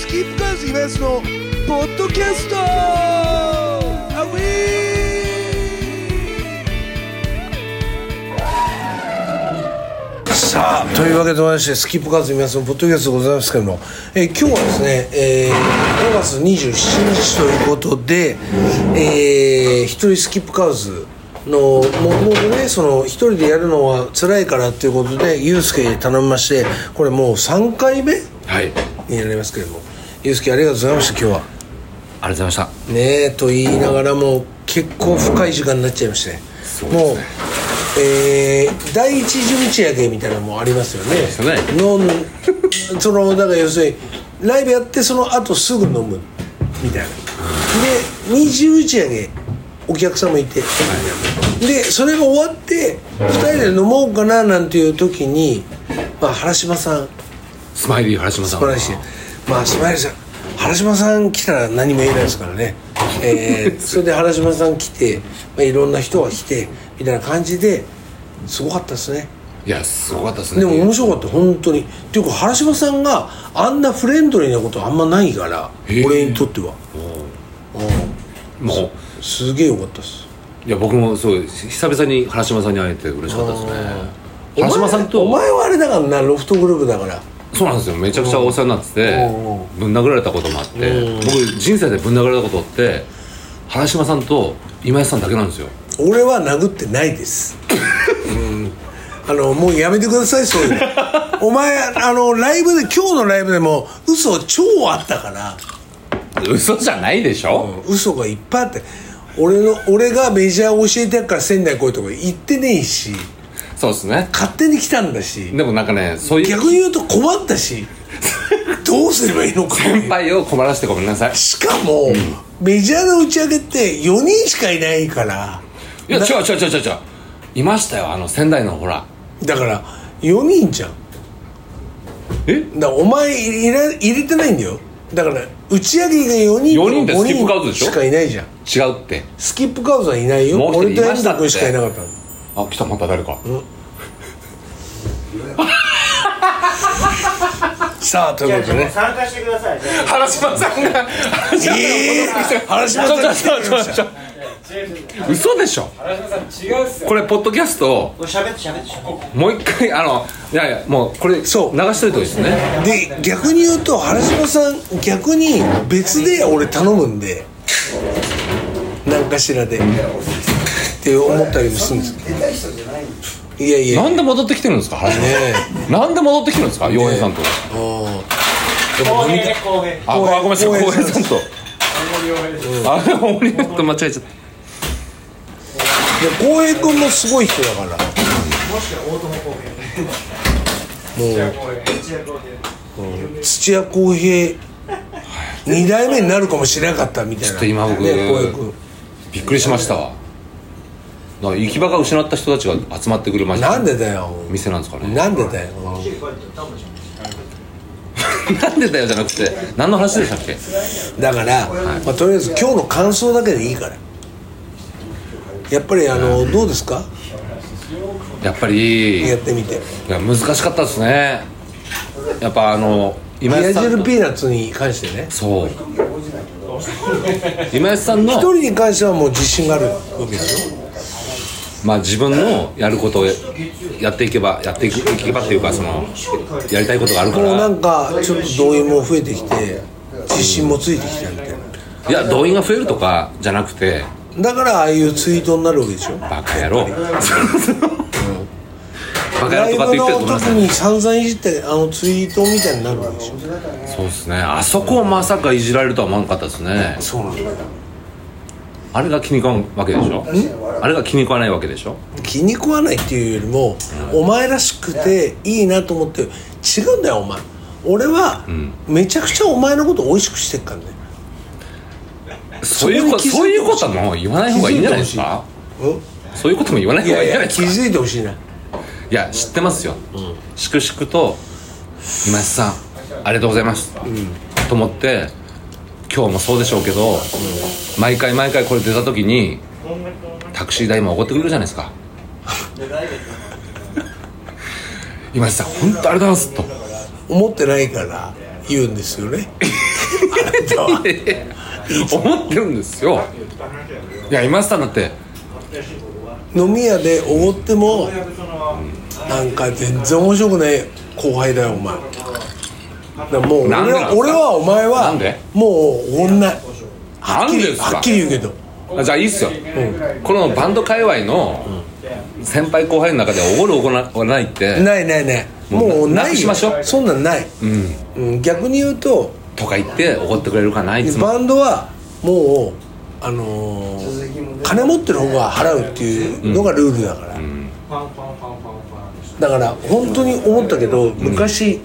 スキップカーズイベントのポッドキャスト。アウさあというわけでございましてスキップカーズイベントのポッドキャストでございますけども、えー今日はですね、えー5月27日ということで、えー一人スキップカーズのもともとねその一人でやるのは辛いからっていうことでユースケに頼みましてこれもう3回目はい。になりますけれどもユースケありがとうございました今日は。ありがとうございました。ねえと言いながらも結構深い時間になっちゃいまして、ね。もう、えー第一次打ち上げみたいなのもありますよね。すよね。飲ん そのだから要するにライブやってその後すぐ飲む。みたいな。で二次打ち上げお客さんもい。て、でそれが終わって2人で飲もうかななんていう時に、まあ、原島さん。スマイリー原島さん素晴らしいまあ素晴らしい原島さん来たら何も言えないですからね、えーそれで原島さん来て、まあ、いろんな人が来てみたいな感じですごかったですね。いやすごかったですね。でも面白かった本当に。っていうか原島さんがあんなフレンドリーなことあんまないから俺にとっては。うもんすげえよかったです。ういや僕もそう久々に原島さんに会えて嬉しかったですね。原島さんとお前はあれだからなロフトグループだからそうなんですよ。めちゃくちゃお世話になっててうん。ぶん殴られたこともあってうん。僕人生でぶん殴られたことって原島さんと今井さんだけなんですよ。俺は殴ってないです、うん、あのもうやめてくださいそういうの。お前あのライブで今日のライブでも嘘超あったから、嘘じゃないでしょ？うん。嘘がいっぱいあって。俺の俺がメジャー教えてやっから仙台来いとか言ってねえしそうですね。勝手に来たんだし。でもなんかねそういう逆に言うと困ったし。どうすればいいのか。先輩を困らせてごめんなさい。しかも、メジャーの打ち上げって4人しかいないから。いや違う違う違う違う。いましたよあの仙台のほら。だから4人じゃん。え？だお前入れ入れてないんだよ。だから打ち上げが4人4人って5スキップカウズでしょ？しかいないじゃん。違うって。スキップカウズはいないよ。俺と遠藤君しかいなかったのあ来たまた誰か。さあということでね。参加してください。原島さんが原島さんが。えー。原島さん来てくれました 嘘でしょこれポッドキャスト。これ喋って喋って喋って。もう一回あのいやいやもうこれそう。流しといてほしいですね。で逆に言うと原島さん逆に別で俺頼むんで。何かしらでって思ったりもするんですけどいやいや。なんで戻ってきてるんですか？なんで戻ってきてるんですか？洋平さんと。あごめんなさい。浩平さんと。あれ大森と間違えちゃったで浩平君もすごい人だから。もしくは大友公平。もう土屋公平。土屋康平。二代目になるかもしれなかったみたいな。ちょっと今僕びっくりしましたわ行き場が失った人たちが集まってくるマジなんでだよ。店なんですかね。なんでだよ。なんでだよじゃなくて何の話でしたっけ？だから、まあ、とりあえず今日の感想だけでいいから。やっぱりあのどうですか？やっぱりやってみて。いや難しかったですね。やっぱあの今冷や汁井さんとピーナッツに関してね。そう。今井さんの一人に関してはもう自信があるわけでしまあ自分のやることをやっていけばやっていけばっていうかそのやりたいことがあるから。ょもうなんかちょっと動員も増えてきて自信もついてきたみたいな。いや動員が増えるとかじゃなくてだからああいうツイートになるわけでしょ。バカ野郎。バカライ野郎とかってブ言ってごめんなさに散々いじってあのツイートみたいになるわけでしょ。そうですね。あそこをまさかいじられるとは思わなかったですね。そうなんだよあれが気に食わんわけでしょ？あれが気に食わないわけでしょ？気に食わないっていうよりも、お前らしくていいなと思って違うんだよお前。俺は、めちゃくちゃお前のこと美味しくしてっからね。そういうこそこに気づいてほしい。そういうことはもう言わない方がいいんじゃないですか？そういうことも言わない方がいいんじゃないですか？や気づいてほしいな。いや知ってますよ、粛々と今井さんありがとうございます、と思って今日もそうでしょうけど、毎回毎回これ出た時にタクシー代もおごってくれるじゃないですか。今井さん本当ありがとうございますと。思ってないから言うんですよね。思ってるんですよ。いや今田さんだって飲み屋でおごってもなんか全然面白くない後輩だよお前もう俺は俺はお前はなんで？もうおごんないはっきりなんでですかはっきり言うけど。あじゃあいいっすよ、このバンド界隈の先輩後輩の中でおごるおごらないってないないない。もうないしましょう。そんなんない、うん。逆に言うととか言っておごってくれるかない？つも。バンドはもうあのー金持ってる方が払うっていうのがルールだから、だから本当に思ったけど昔、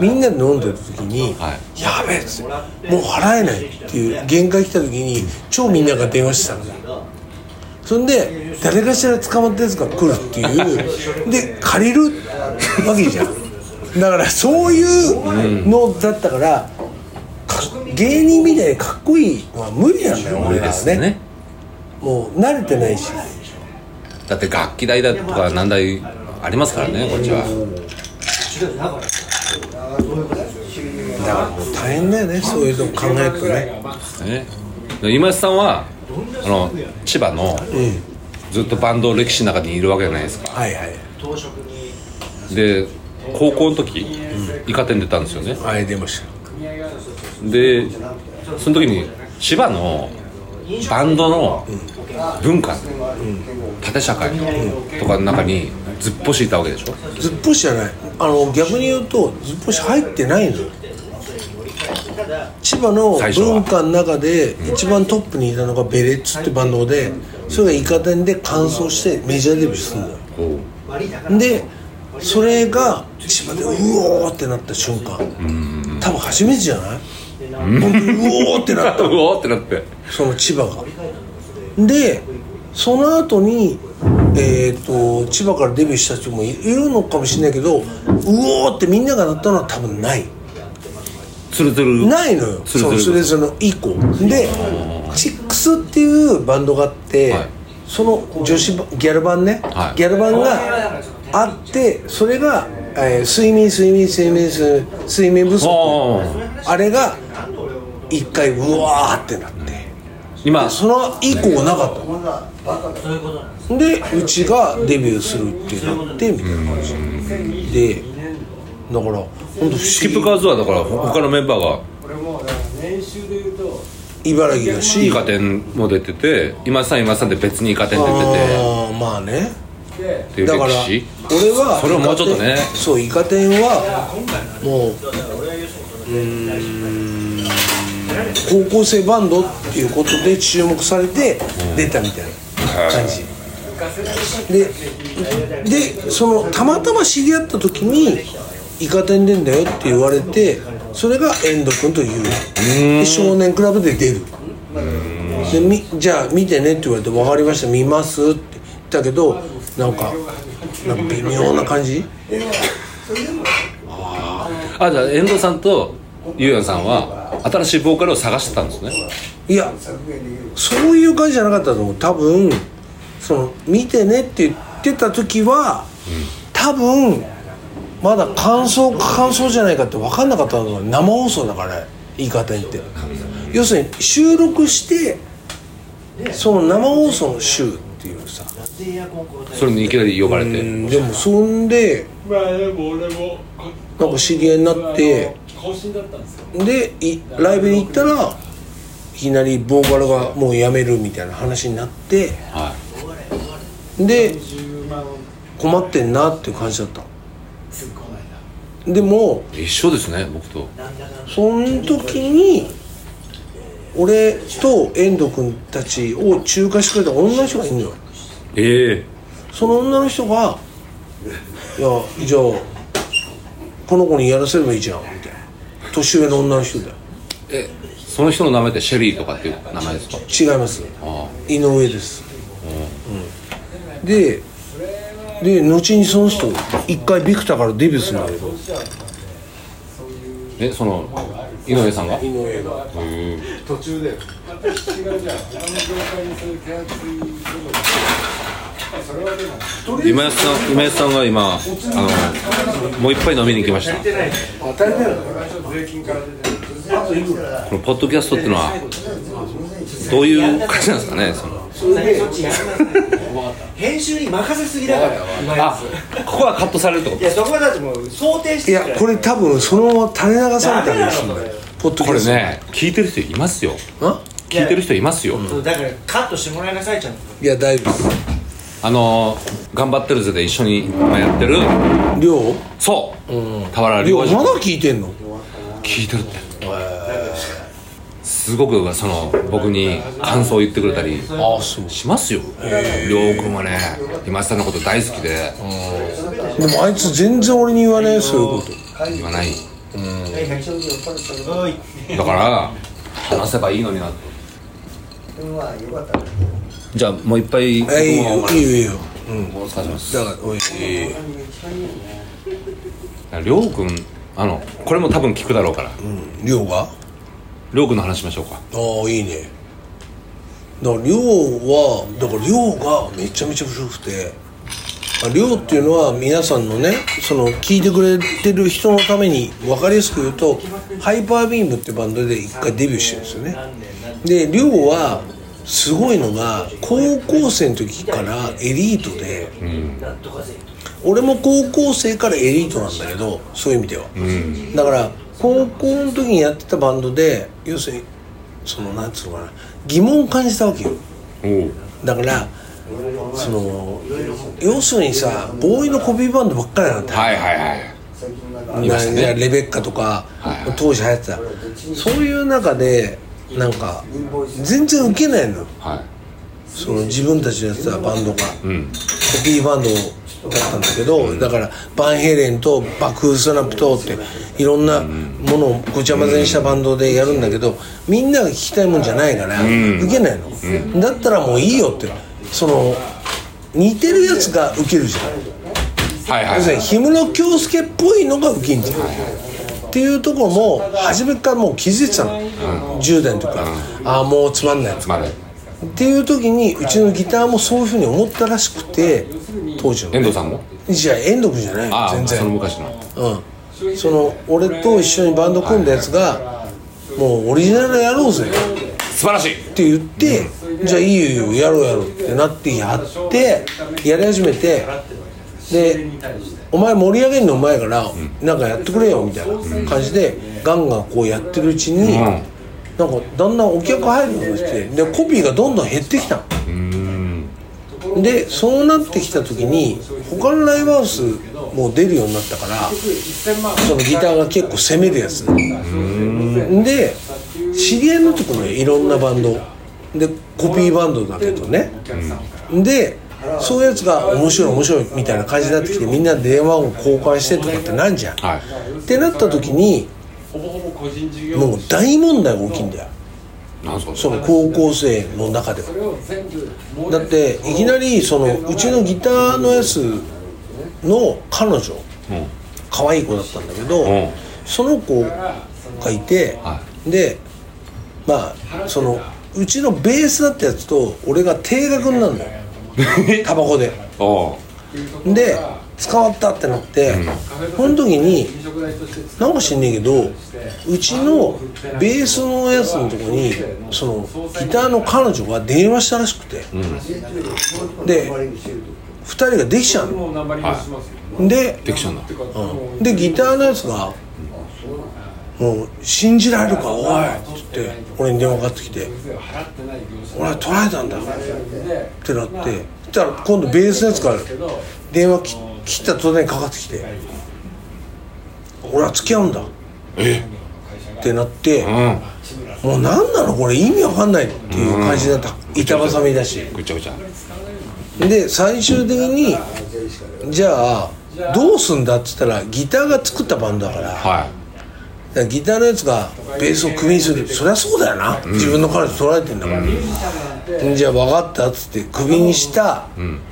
みんなで飲んでる時に「はやべえ」っつって「もう払えない」っていう限界来た時に超みんなが電話してたんだよそんで誰かしら捕まったやつが来るっていう。で借りるわけじゃん。だからそういうのだったから、か芸人みたいにかっこいいのは無理なんだよ俺らはね。ねもう慣れてないし。だって楽器代だとか何台ありますからねこっちはだからもう大変だよねそういうの考えるとね。ね。で今田さんはあの千葉のずっとバンド歴史の中にいるわけじゃないですか。はいはい。で高校の時イカ天出たんですよね。はい出ました。でその時に千葉のバンドの文化縦社会とかの中にずっぽしいたわけでしょ。ずっぽしじゃないあの逆に言うとずっぽし入ってないのよ。千葉の文化の中で一番トップにいたのがベレッツってバンドでそれがイカ天で完走してメジャーデビューするのよ。でそれが千葉でうおーってなった瞬間。多分初めてじゃない？本当にうおーってなった うおーってなって。その千葉が。でその後にえー、と千葉からデビューした人もいいるのかもしれないけどうおーってみんながなったのは多分ない。ツルツル。ないのよ。そうそれぞれの以降でチックスっていうバンドがあって、はい。その女子バギャル版ね、はい。ギャル版があってそれが、えー睡眠睡眠睡眠睡眠不足。ああれが一回うわーってなって。今その以降なかったのでうちがデビューするってなってみたいな感じ。でだから本当スキップ議カーズはだから他のメンバーが。茨城だし。イカ天も出てて今田さん今田さんで別にイカ天出てああまあね。てっていうだから歴史俺はそれをもうちょっとね。そうイカ天はもううーん高校生バンドっていうことで注目されて出たみたいな感じででそのたまたま知り合った時に「イカ天出んだよ」って言われてそれが遠藤君という。で少年クラブで出る。でみじゃあ見てねって言われて「分かりました見ます」って。言ったけどなんかなんか微妙な感じ？あじゃあ遠藤さんとゆうやんさんは新しいボーカルを探してたんですね。いやそういう感じじゃなかったと思う。多分その「見てね」って言ってた時は、多分まだ感想か感想じゃないかって分かんなかったのが生放送だから言い方にって。要するに収録してその生放送の週っていうさ。それにいきなり呼ばれて。うんでもそんでなんか知り合いになってですよ。でいライブに行ったらいきなりボーカルがもう辞めるみたいな話になってはで10万。困ってんなっていう感じだった。でもい一緒ですね僕と。その時に俺と遠藤君たちを仲介してくれた女の人がいるのよ。ええ。その女の人が「いやじゃあこの子にやらせればいいじゃん」年上の女の人だよ。えその人の名前ってシェリーとかっていう名前ですか？違います。あ井上です、うん、でで後にその人一回ビクターからデビューするんだけどえその井上さんが？井上が。途中で。私がじゃあ他の業界にそういう手厚今安さん今安さんが今あのもう一杯飲みに行きました。このポッドキャストっていうのはどういう感じなんですかねその。編集に任せすぎだからあここはカットされるってこついやそこはだってもう想定しいてるやこれ多分そのまま垂れ流されたりするんだよ。ポッドとこれキャストね聞いてる人いますよ。あ聞いてる人いますよ。だからカットしてもらいなさいちゃんと。いや大丈夫あのー頑張ってるぜで一緒に今やってる。量？そう。俵量まだ聞いてんの？聞いてるって。すごくその僕に感想を言ってくれたりああそう。しますよ。亮君はね今井さんのこと大好きで。でもあいつ全然俺に言わねえそういうこと。言わない。だから話せばいいのにな。ってじゃあもう一杯えいいよいいよいいよ。お疲れ様です。だからおい。亮君あのこれも多分聞くだろうから。量が？亮君の話しましょうか。ああいいね。だから量はだから量がめちゃめちゃ古くて。あ量っていうのは皆さんのねその聞いてくれてる人のために分かりやすく言うとハイパービームってバンドで一回デビューしてるんですよね。で量はすごいのが高校生の時からエリートで、俺も高校生からエリートなんだけどそういう意味では、だから高校の時にやってたバンドで要するにそのなんつうのかな疑問を感じたわけよ。だからその要するにさボーイのコピーバンドばっかりなんだ。よはいはいはい。レベッカとか、はい。当時流行ってた。そういう中でなんか全然ウケないのよ。はい。その自分たちのやってたバンドが、うん。コピーバンドだったんだけど、だからバンヘイレンとバックフースナップとっていろんなものをごちゃ混ぜにしたバンドでやるんだけどみんなが聞きたいもんじゃないから、ウケないの、だったらもういいよって。その似てるやつがウケるじゃん。はいはい要するに氷室京介っぽいのがウケんじゃん、っていうところも初めからもう気づいてたの、10代の時か。ら、ああもうつまんない。つまるっていう時にうちのギターもそういうふうに思ったらしくて当時の遠藤さんも？じゃあ遠藤君じゃない全その然昔の。うん。その俺と一緒にバンド組んだやつがもうオリジナルやろうぜ。素晴らしい。って言ってじゃあいいよいいよやろうやろうってなってやってやり始めてでお前盛り上げるのうまいからなんかやってくれよみたいな感じでガンガンこうやってるうちにうん。なんかだんだんお客入るようになってでコピーがどんどん減ってきた。のでそうなってきた時に他のライブハウスも出るようになったからそのギターが結構攻めるやつ。で知り合いのところにいろんなバンド。でコピーバンドだけどね。でそういうやつが面白い面白いみたいな感じになってきてみんなで電話を交換してとかってなんじゃん、はい。ってなった時にもう大問題が起きんだよ。その高校生の中では。だっていきなりそのうちのギターのやつの彼女うん。可愛い子だったんだけど、うん。その子がいて、はでまあそのうちのベースだったやつと俺が定額になるのよ タバコで。おう。で捕まったってなって、この時になんか知んねえけどうちのベースのやつのとこにそのギターの彼女が電話したらしくて、で2人ができちゃうの。でできちゃうんだ。うん。でギターのやつが「もう信じられるか？おい」っつって俺に電話かかってきて「俺は取られたんだ」ってなって。そしたら今度ベースのやつから電話き切った途端にかかってきて「俺は付き合うんだ」え？ってなってうん。もう何なのこれ意味わかんないっていう感じだった。板挟みだし。ぐちゃぐちゃ。で最終的にじゃあどうすんだっつったらギターが作ったバンドだから。はだギターのやつがベースをクビにする。そりゃそうだよな、自分の彼女取られてんだから、じゃあ分かったっつってクビにした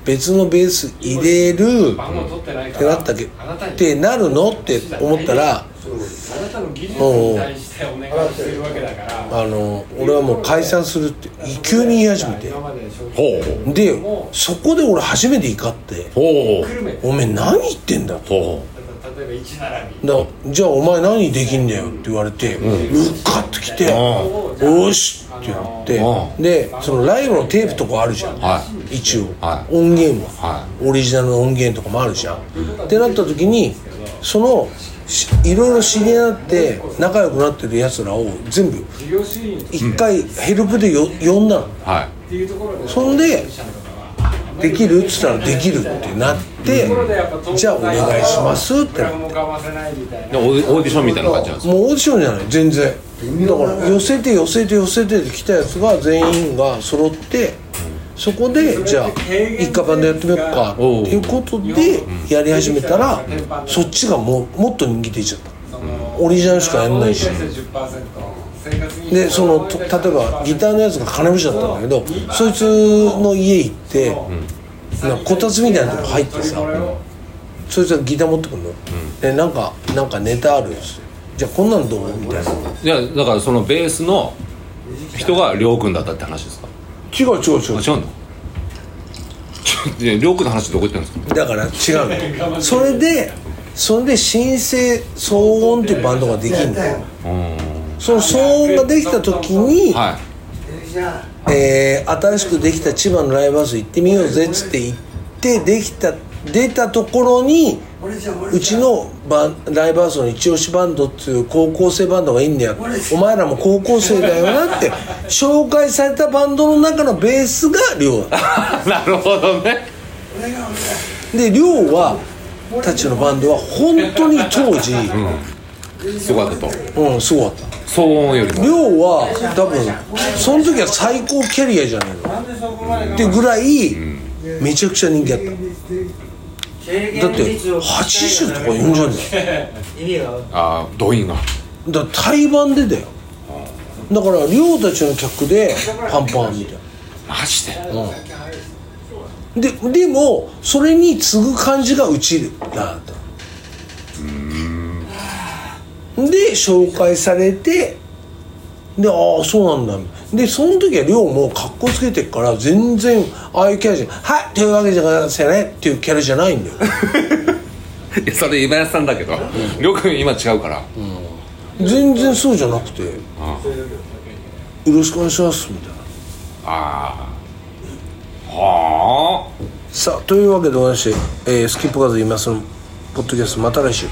別のベース入れるってなったけってなるのって思ったらもうあの俺はもう解散するって急に言い始めて。でそこで俺初めて怒って。ほう「おめえ何言ってんだ」と。じゃあお前何できんだよって言われて、うっかってきて「よし!」ってやってうでそのライブのテープとかあるじゃん、は一応、はい。音源は、はオリジナルの音源とかもあるじゃん、ってなった時にそのしいろいろ知り合って仲良くなってるやつらを全部一回ヘルプでよ呼んだの。はい。そんでできるっつったらできるってなってじゃあお願いしますって。なってオーディションみたいな感じなんですか？もうオーディションじゃない全然。だから寄せて寄せて寄せてで来たやつが全員が揃ってそこでじゃあ一家バンドやってみようかっていうことでやり始めたらそっちがもうもっと人気出ちゃった。オリジナルしかやんないしでそのと例えばギターのやつが金持ちだったんだけどそいつの家行ってなんかこたつみたいなとこ入ってさそいつがギター持ってくるの、でなんかなんかネタあるんですよ。じゃあこんなんどう？みたいな。いやだからそのベースの人がりょうくんだったって話ですか？違う違う違う。あ違うのりょうくんの話どこ行ってるんですか？だから違うの。それでそれで新生騒音っていうバンドができるんだよその騒音ができた時に、はえー新しくできた千葉のライブハウス行ってみようぜっつって行ってできた出たところにうちのバンライブハウスの一押しバンドっていう高校生バンドがいいんだよお前らも高校生だよなって紹介されたバンドの中のベースが亮だ。い なるほどね。で亮はたちのバンドは本当に当時すごかったと。うんすごかった。騒音よりも。亮は多分その時は最高キャリアじゃないの。ってぐらいめちゃくちゃ人気あった。だって80とか40だよ。意味が。ああ動員が。だから対バンでだよ。だから亮たちの客でパンパンみたいマジで？なででもそれに次ぐ感じがうちらだったで紹介されてでああそうなんだ。でその時は亮もかっこつけてっから全然ああいうキャラじゃ「はいというわけじゃございませんね」っていうキャラじゃないんだよ。いやそれ今やさんだけどりょうくん今違うから。全然そうじゃなくて「よろしくお願いします」みたいな。ああはあ。さあというわけでございまして、えースキップカード言います。のポッドキャストまた来週